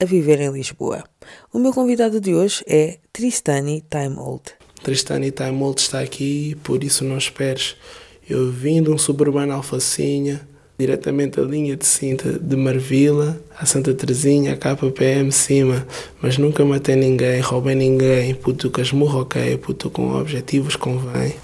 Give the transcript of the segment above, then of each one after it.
a viver em Lisboa. O meu convidado de hoje é Tristani Time Old. Tristani Time Old está aqui, por isso não esperes. Eu vim de um suburbano Alfacinha, diretamente a linha de cinta de Marvila a Santa Terezinha, a KPM cima, mas nunca matei ninguém, roubei ninguém, puto que esmurro ok, puto com objetivos convém.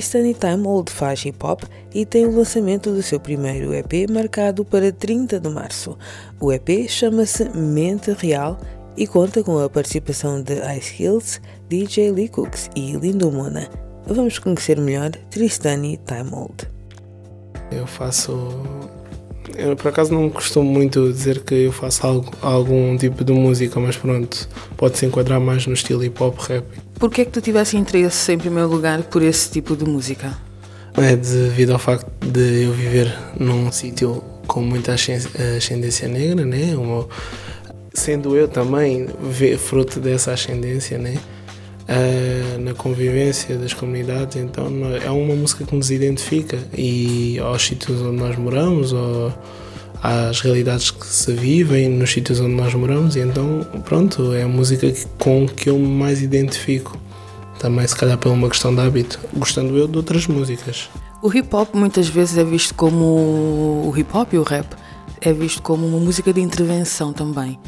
Tristani Time Old faz hip hop e tem o lançamento do seu primeiro EP marcado para 30 de março. O EP chama-se Mente Real e conta com a participação de Ice Hills, DJ Lee Cooks e Lindo Mona. Vamos conhecer melhor Tristani Time Old. Eu faço. Eu por acaso não costumo muito dizer que eu faço algo, algum tipo de música, mas pronto, pode-se enquadrar mais no estilo hip hop rap. Por que é que tu tivesse interesse, em primeiro lugar, por esse tipo de música? É devido ao facto de eu viver num sítio com muita ascendência negra, né? Uma, sendo eu também fruto dessa ascendência, né? Uh, na convivência das comunidades, então é uma música que nos identifica e aos sítios onde nós moramos, ou às realidades que se vivem nos sítios onde nós moramos, e então, pronto, é a música com que eu mais identifico. Também, se calhar, por uma questão de hábito, gostando eu de outras músicas. O hip hop muitas vezes é visto como. O hip hop e o rap é visto como uma música de intervenção também.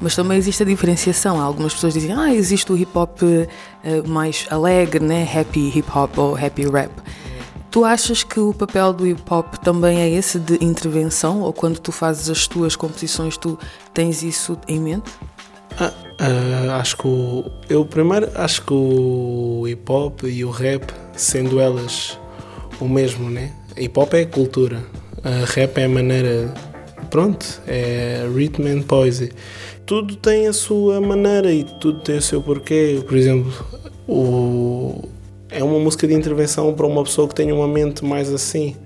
Mas também existe a diferenciação. Algumas pessoas dizem, ah, existe o hip hop uh, mais alegre, né? Happy hip hop ou happy rap. Tu achas que o papel do hip hop também é esse de intervenção? Ou quando tu fazes as tuas composições, tu tens isso em mente? Ah, uh, acho que o, eu primeiro acho que o hip hop e o rap, sendo elas o mesmo, né? Hip hop é cultura, uh, rap é a maneira, pronto, é rhythm and poesy. Tudo tem a sua maneira e tudo tem o seu porquê. Por exemplo, o, é uma música de intervenção para uma pessoa que tenha uma mente mais assim.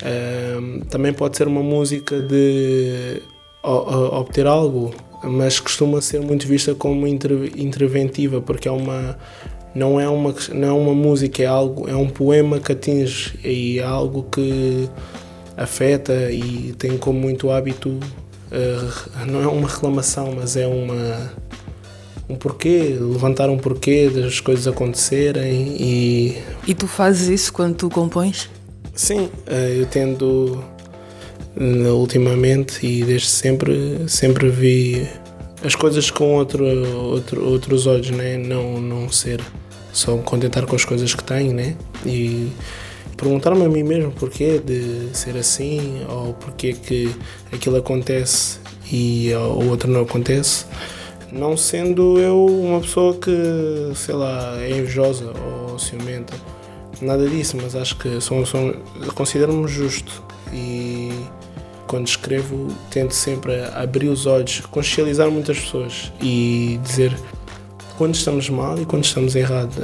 Um, também pode ser uma música de obter algo, mas costuma ser muito vista como interventiva porque é uma não é uma não é uma música é algo é um poema que atinge e é algo que afeta e tem como muito hábito uh, não é uma reclamação mas é uma um porquê, levantar um porquê das coisas acontecerem e... E tu fazes isso quando tu compões? Sim, eh, eu tendo ultimamente e desde sempre, sempre vi as coisas com outro, outro, outros olhos, né? não, não ser só me contentar com as coisas que tenho né? e perguntar-me a mim mesmo porquê de ser assim ou porquê que aquilo acontece e o outro não acontece não sendo eu uma pessoa que, sei lá, é invejosa ou ciumenta. Nada disso, mas acho que sou, sou, considero-me justo e quando escrevo tento sempre abrir os olhos, consciencializar muitas pessoas e dizer quando estamos mal e quando estamos errado.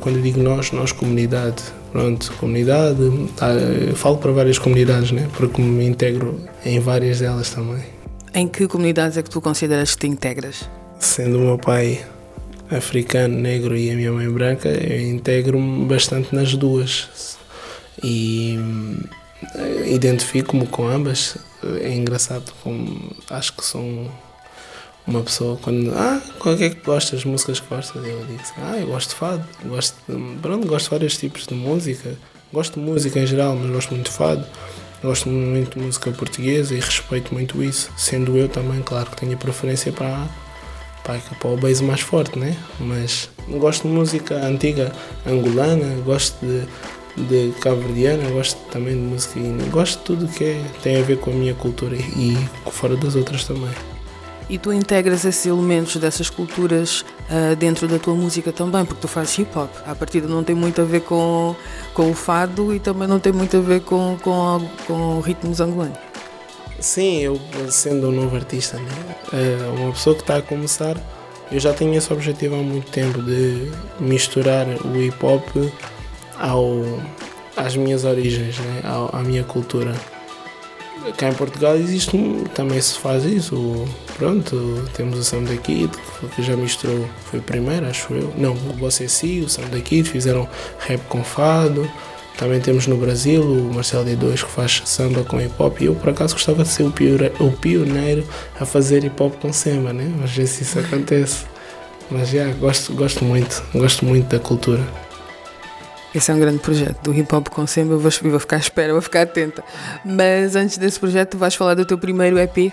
Quando eu digo nós, nós comunidade. Pronto, comunidade, tá, eu falo para várias comunidades, né? porque me integro em várias delas também. Em que comunidades é que tu consideras que te integras? sendo o meu pai africano, negro e a minha mãe branca, eu integro-me bastante nas duas e eh, identifico-me com ambas. É engraçado como acho que são uma pessoa quando ah qual é que gostas? Músicas que gostas? Eu digo assim, ah eu gosto de fado gosto de, pronto gosto de vários tipos de música. Gosto de música em geral mas gosto muito de fado. Gosto muito de música portuguesa e respeito muito isso sendo eu também claro que tenho preferência para para, para o base mais forte né? Mas gosto de música antiga angolana gosto de de cabo-verdiana, gosto também de música e gosto de tudo que é, tem a ver com a minha cultura e fora das outras também. E tu integras esses elementos dessas culturas uh, dentro da tua música também, porque tu fazes hip hop. A partida não tem muito a ver com, com o fado e também não tem muito a ver com, com, com ritmos angolanos. Sim, eu sendo um novo artista, né? Uh, uma pessoa que está a começar, eu já tenho esse objetivo há muito tempo de misturar o hip hop ao, às minhas origens, né? à, à minha cultura. Cá em Portugal existe, também se faz isso. Pronto, temos o Sam Kid, que já misturou, foi o primeiro, acho eu. Não, o Você Sim, o Sam Kid, fizeram rap com fado. Também temos no Brasil o Marcelo D2 que faz samba com hip hop. E eu, por acaso, gostava de ser o pioneiro a fazer hip hop com samba, né? Mas ver se isso acontece. Mas já, gosto, gosto muito, gosto muito da cultura. Esse é um grande projeto do hip hop com samba. Eu vou, vou ficar à espera, vou ficar atenta. Mas antes desse projeto, vais falar do teu primeiro EP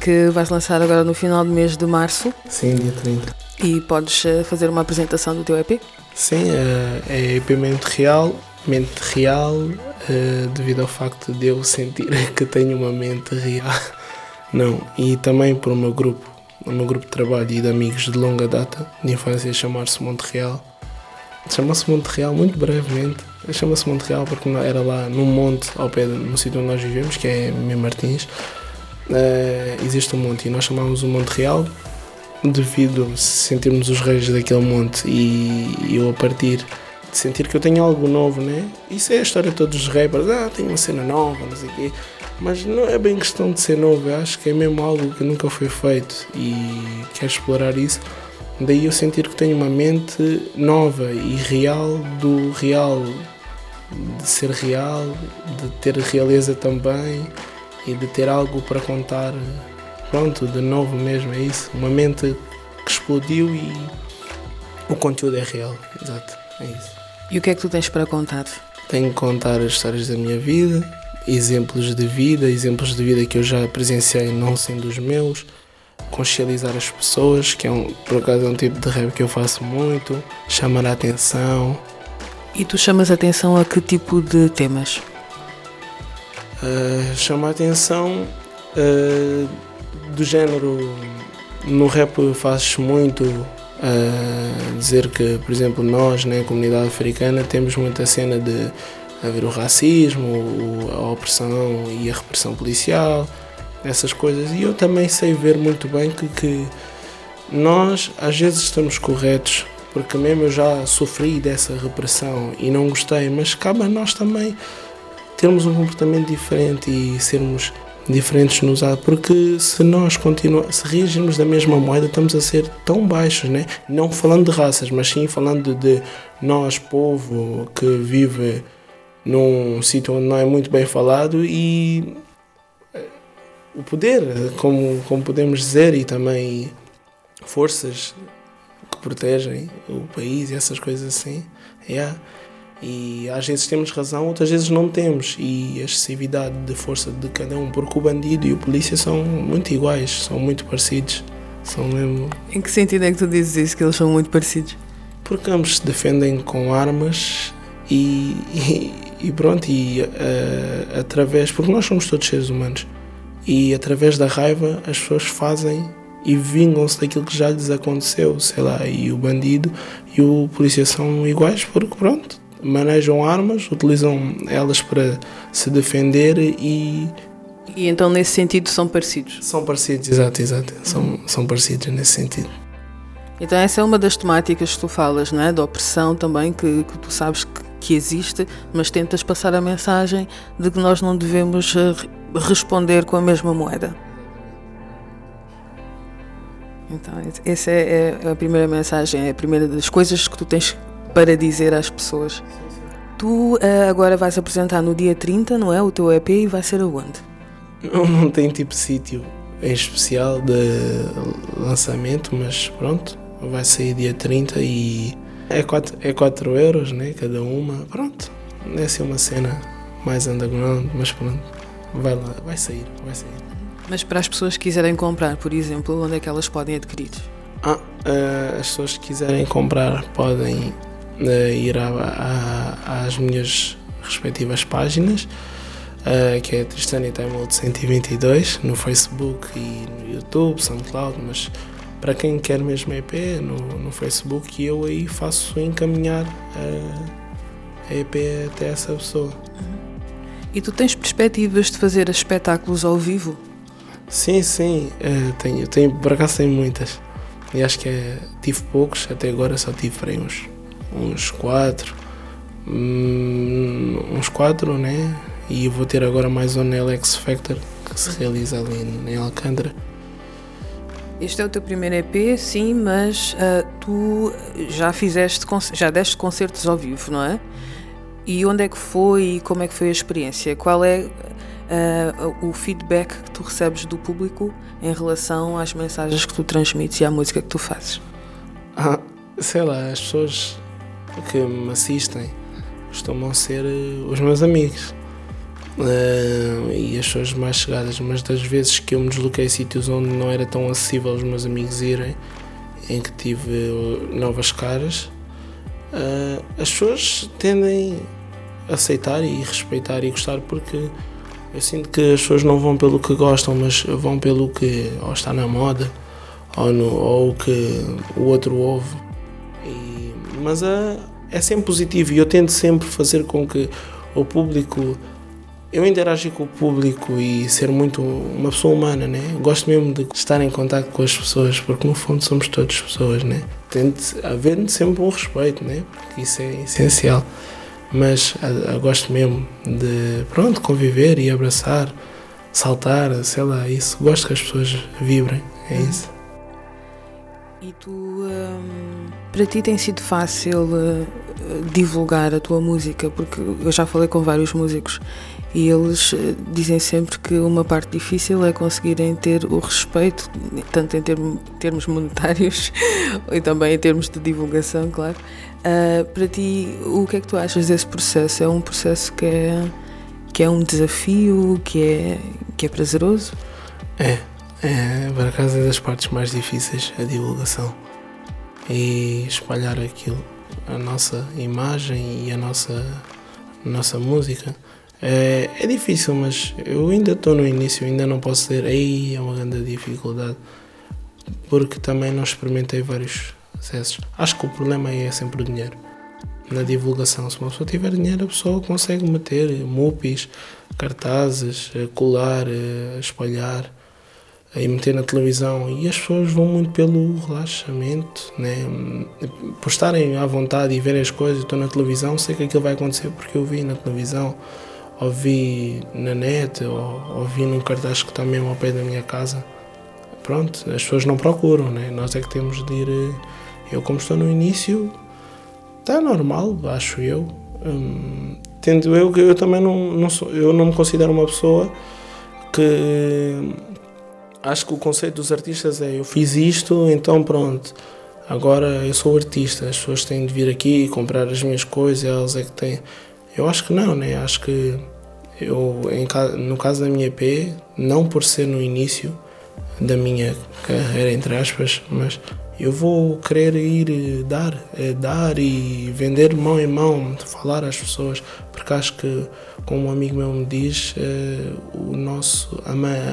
que vais lançar agora no final do mês de março. Sim, dia 30. E podes eh, fazer uma apresentação do teu EP? Sim, eh, é EP Mente Real. Mente Real, eh, devido ao facto de eu sentir que tenho uma mente real. Não, e também por o meu grupo, o meu grupo de trabalho e de amigos de longa data, de infância, chamar-se Monte Real Chama-se Monte Real, muito brevemente. Chama-se Monte Real porque era lá num monte, ao pé, no sítio onde nós vivemos, que é Mem Martins. Uh, existe um monte e nós chamamos o Monte Real devido a sentirmos os reis daquele monte e eu a partir de sentir que eu tenho algo novo, né? Isso é a história de todos os rappers, ah, tenho uma cena nova, não sei o quê. Mas não é bem questão de ser novo, eu acho que é mesmo algo que nunca foi feito e quero explorar isso. Daí eu sentir que tenho uma mente nova e real do real, de ser real, de ter realeza também e de ter algo para contar. Pronto, de novo mesmo, é isso. Uma mente que explodiu e o conteúdo é real, exato, é isso. E o que é que tu tens para contar? Tenho que contar as histórias da minha vida, exemplos de vida, exemplos de vida que eu já presenciei não sendo os meus consciencializar as pessoas, que é um, por acaso é um tipo de rap que eu faço muito, chamar a atenção. E tu chamas a atenção a que tipo de temas? Uh, chama a atenção uh, do género no rap fazes muito uh, dizer que, por exemplo, nós, né, a comunidade africana, temos muita cena de haver o racismo, a opressão e a repressão policial, essas coisas. E eu também sei ver muito bem que, que nós às vezes estamos corretos, porque mesmo eu já sofri dessa repressão e não gostei, mas cabe a nós também termos um comportamento diferente e sermos diferentes nos atos, porque se nós continuamos, se reagirmos da mesma moeda, estamos a ser tão baixos, né? não falando de raças, mas sim falando de nós, povo que vive num sítio onde não é muito bem falado e o poder, como, como podemos dizer, e também forças que protegem o país e essas coisas assim. Yeah. E às vezes temos razão, outras vezes não temos. E a excessividade de força de cada um, porque o bandido e o polícia são muito iguais, são muito parecidos. São mesmo... Em que sentido é que tu dizes isso, que eles são muito parecidos? Porque ambos se defendem com armas e, e, e pronto, e uh, através. Porque nós somos todos seres humanos e através da raiva as pessoas fazem e vingam-se daquilo que já lhes aconteceu, sei lá, e o bandido e o polícia são iguais porque pronto, manejam armas, utilizam elas para se defender e e então nesse sentido são parecidos. São parecidos, exato, exato. São, são parecidos nesse sentido. Então essa é uma das temáticas que tu falas, não é? Da opressão também, que, que tu sabes que, que existe, mas tentas passar a mensagem de que nós não devemos eh, responder com a mesma moeda. Então, essa é, é a primeira mensagem, é a primeira das coisas que tu tens para dizer às pessoas. Tu uh, agora vais apresentar no dia 30, não é? O teu EP e vai ser aonde? Não, não tem tipo sítio. em especial de lançamento, mas pronto, vai sair dia 30 e é 4, é 4 euros, né? Cada uma, pronto. É assim uma cena mais underground, mas pronto, vai lá, vai sair, vai sair. Mas para as pessoas que quiserem comprar, por exemplo, onde é que elas podem adquirir? Ah, uh, as pessoas que quiserem comprar podem ir a, a, às minhas respectivas páginas, uh, que é Tristânia Time Mode 122, no Facebook e no YouTube, SoundCloud, mas para quem quer mesmo EP, no, no Facebook, eu aí faço encaminhar a, a EP até essa pessoa. E tu tens perspectivas de fazer espetáculos ao vivo? Sim, sim, uh, tenho, tenho, por acaso tenho muitas. E acho que é, tive poucos, até agora só tive para uns, uns quatro. Hum, uns quatro, né? E vou ter agora mais um no X Factor que se realiza ali em Alcântara. Este é o teu primeiro EP, sim, mas uh, tu já fizeste, já deste concertos ao vivo, não é? E onde é que foi e como é que foi a experiência? Qual é uh, o feedback que tu recebes do público em relação às mensagens que tu transmites e à música que tu fazes? Ah, sei lá, as pessoas que me assistem costumam ser eh, os meus amigos uh, e as pessoas mais chegadas, mas das vezes que eu me desloquei a sítios onde não era tão acessível os meus amigos irem, em que tive novas caras, uh, as pessoas tendem a aceitar e respeitar e gostar porque eu sinto que as pessoas não vão pelo que gostam, mas vão pelo que ou está na moda ou, no, ou o que o outro ouve. Mas é, é sempre positivo e eu tento sempre fazer com que o público. Eu interagir com o público e ser muito uma pessoa humana, né? Gosto mesmo de estar em contato com as pessoas, porque no fundo somos todas pessoas, né? Tente haver sempre um respeito, né? Porque isso é essencial mas eu gosto mesmo de pronto conviver e abraçar, saltar, sei lá, isso. Gosto que as pessoas vibrem, é isso. E tu, hum, para ti tem sido fácil uh, divulgar a tua música, porque eu já falei com vários músicos e eles uh, dizem sempre que uma parte difícil é conseguirem ter o respeito, tanto em termos monetários e também em termos de divulgação, claro, Uh, para ti, o que é que tu achas desse processo? É um processo que é, que é um desafio, que é, que é prazeroso? É, é, acaso é das partes mais difíceis, a divulgação. E espalhar aquilo, a nossa imagem e a nossa, a nossa música. É, é difícil, mas eu ainda estou no início, ainda não posso dizer, aí é uma grande dificuldade, porque também não experimentei vários acessos. Acho que o problema é sempre o dinheiro. Na divulgação, se uma pessoa tiver dinheiro, a pessoa consegue meter mupis, cartazes, eh, colar, eh, espalhar e meter na televisão. E as pessoas vão muito pelo relaxamento, né? por estarem à vontade e verem as coisas. Estou na televisão, sei que aquilo vai acontecer porque eu vi na televisão, ou vi na net, ou, ou vi num cartaz que está mesmo ao pé da minha casa. Pronto, as pessoas não procuram, né? nós é que temos de ir eh, eu, como estou no início, está normal, acho eu. Hum, tendo eu eu também não, não sou, eu não me considero uma pessoa que acho que o conceito dos artistas é eu fiz isto, então pronto, agora eu sou artista, as pessoas têm de vir aqui comprar as minhas coisas, elas é que têm. Eu acho que não, né? Acho que eu, em, no caso da minha EP, não por ser no início da minha carreira, entre aspas, mas eu vou querer ir eh, dar, é, dar e vender mão em mão, falar às pessoas, porque acho que, como um amigo meu me diz, é, o nosso, a,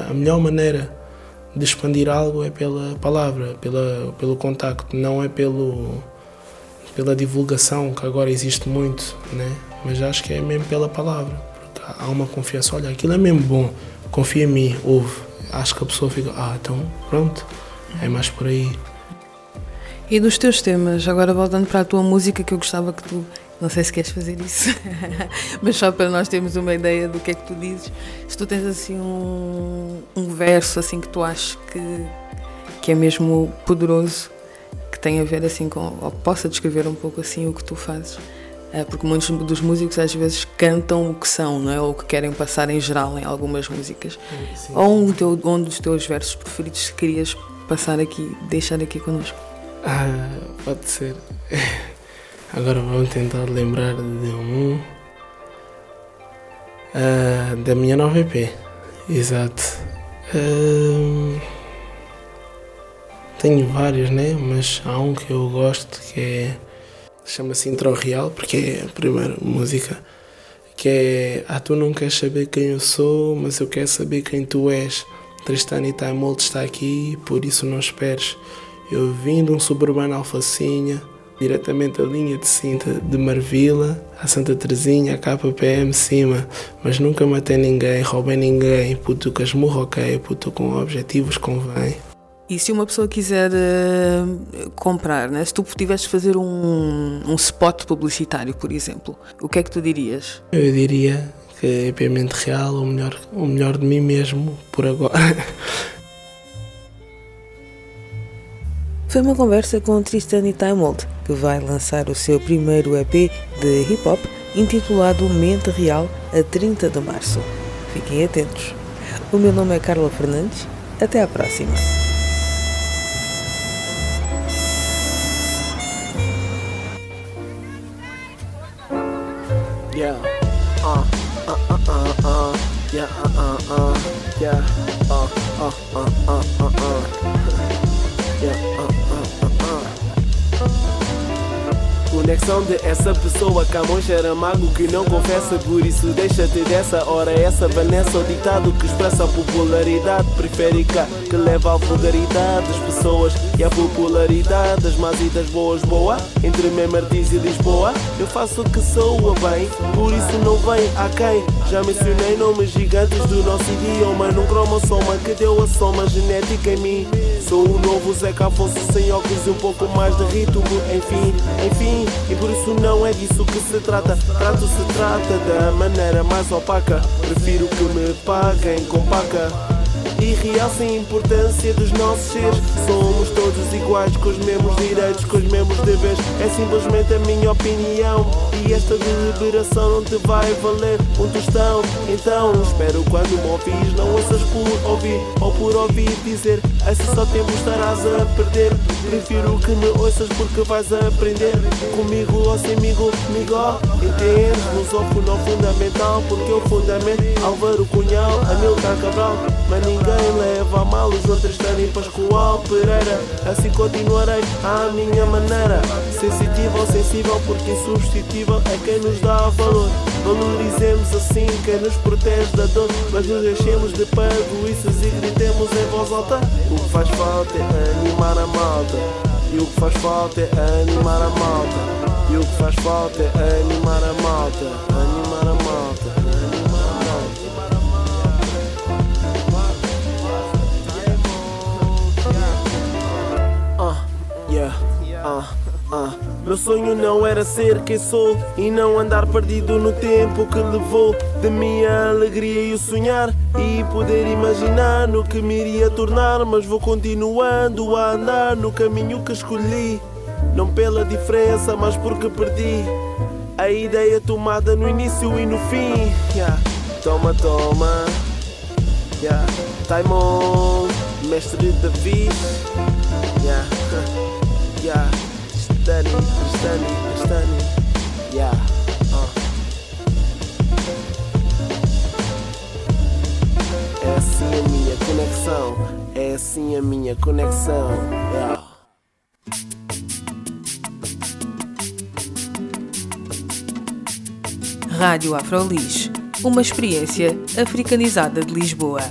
a, melhor maneira de expandir algo é pela palavra, pela, pelo contacto, não é pelo, pela divulgação, que agora existe muito, né? mas acho que é mesmo pela palavra, porque há uma confiança, olha, aquilo é mesmo bom, confia em mim, ouve. Acho que a pessoa fica, ah, então pronto, é mais por aí. E dos teus temas, agora voltando para a tua música, que eu gostava que tu, não sei se queres fazer isso, mas só para nós termos uma ideia do que é que tu dizes, se tu tens assim um, um verso assim que tu achas que, que é mesmo poderoso, que tem a ver assim com, ou possa descrever um pouco assim o que tu fazes, É, porque muitos dos músicos às vezes cantam o que são, não é? Ou o que querem passar em geral em algumas músicas. Sim. Ou um, teu, um dos teus versos preferidos que querias passar aqui, deixar aqui connosco. Ah, pode ser. Agora vamos tentar lembrar de um. Ah, da minha nova EP. Exato. Ah, tenho vários, né? Mas há um que eu gosto que é. Chama-se Intro Real, porque é a primeira música. Que é. Ah, tu não queres saber quem eu sou, mas eu quero saber quem tu és. Tristana e Time está aqui, por isso não esperes. Eu vim de um suburbano Alfacinha, diretamente da linha de cinta de Marvila a Santa Terezinha, a KPM cima, mas nunca matei ninguém, roubei ninguém, puto que esmurro ok, puto com objetivos convém. E se uma pessoa quiser uh, comprar, né? se tu tivesses de fazer um, um spot publicitário, por exemplo, o que é que tu dirias? Eu diria que é EP Mente Real, o melhor, o melhor de mim mesmo, por agora. Foi uma conversa com Tristan e que vai lançar o seu primeiro EP de hip hop intitulado Mente Real a 30 de março. Fiquem atentos. O meu nome é Carla Fernandes. Até à próxima. Yeah. Uh, uh, uh, uh, uh. Yeah, uh, uh, uh. Yeah. Uh, uh, uh, uh, uh. Yeah, uh, Conexão de essa pessoa Camões era mago que não confessa Por isso deixa-te dessa hora. Essa Vanessa, o ditado que expressa a popularidade periférica Que leva à vulgaridade das pessoas E à popularidade das más e das boas Boa, entre Mem Martins e Lisboa Eu faço o que soa bem Por isso não vem a quem? Já mencionei nomes gigantes do nosso idioma Num cromossoma que deu a soma genética em mim. Sou o novo Zeca Afonso sem óculos e um pouco mais de ritmo Enfim, enfim, e por isso não é disso que se trata. Trato-se trata da maneira mais opaca. Prefiro que me paguem com paca e realcem a importância dos nossos seres. Somos todos iguais, com os mesmos direitos, com os mesmos deveres. É simplesmente a minha opinião. E esta deliberação não te vai valer um tostão. Então, espero quando me ouvis, não ouças por ouvir ou por ouvir dizer. Assim só tempo estarás a perder. Prefiro que me ouças porque vais aprender. Comigo ou semigo, comigo, entendes? Lusófono fundamental, porque o fundamento Álvaro Cunhal, Amilcar Cabral. Mas ninguém leva a mal os outros terem Pascoal Pereira. Assim continuarei à minha maneira. Sensitivo ou sensível, porque insubstituível é quem nos dá valor. Valorizemos assim quem nos protege da dor. Mas nos deixemos de pagoices e gritemos em voz alta. O que faz falta é animar a malta. E o que faz falta é animar a malta. E o que faz falta é animar a malta. Meu sonho não era ser quem sou e não andar perdido no tempo que levou de minha alegria e o sonhar e poder imaginar no que me iria tornar, mas vou continuando a andar no caminho que escolhi, não pela diferença, mas porque perdi a ideia tomada no início e no fim. Yeah. Toma, toma, yeah. time mestre. Yeah. yeah. Stani. Yeah. Uh. É assim a minha conexão. É assim a minha conexão. Yeah. Rádio Afrolis, uma experiência africanizada de Lisboa.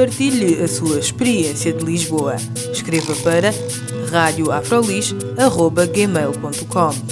Partilhe a sua experiência de Lisboa. Escreva para radioafrolis.gmail.com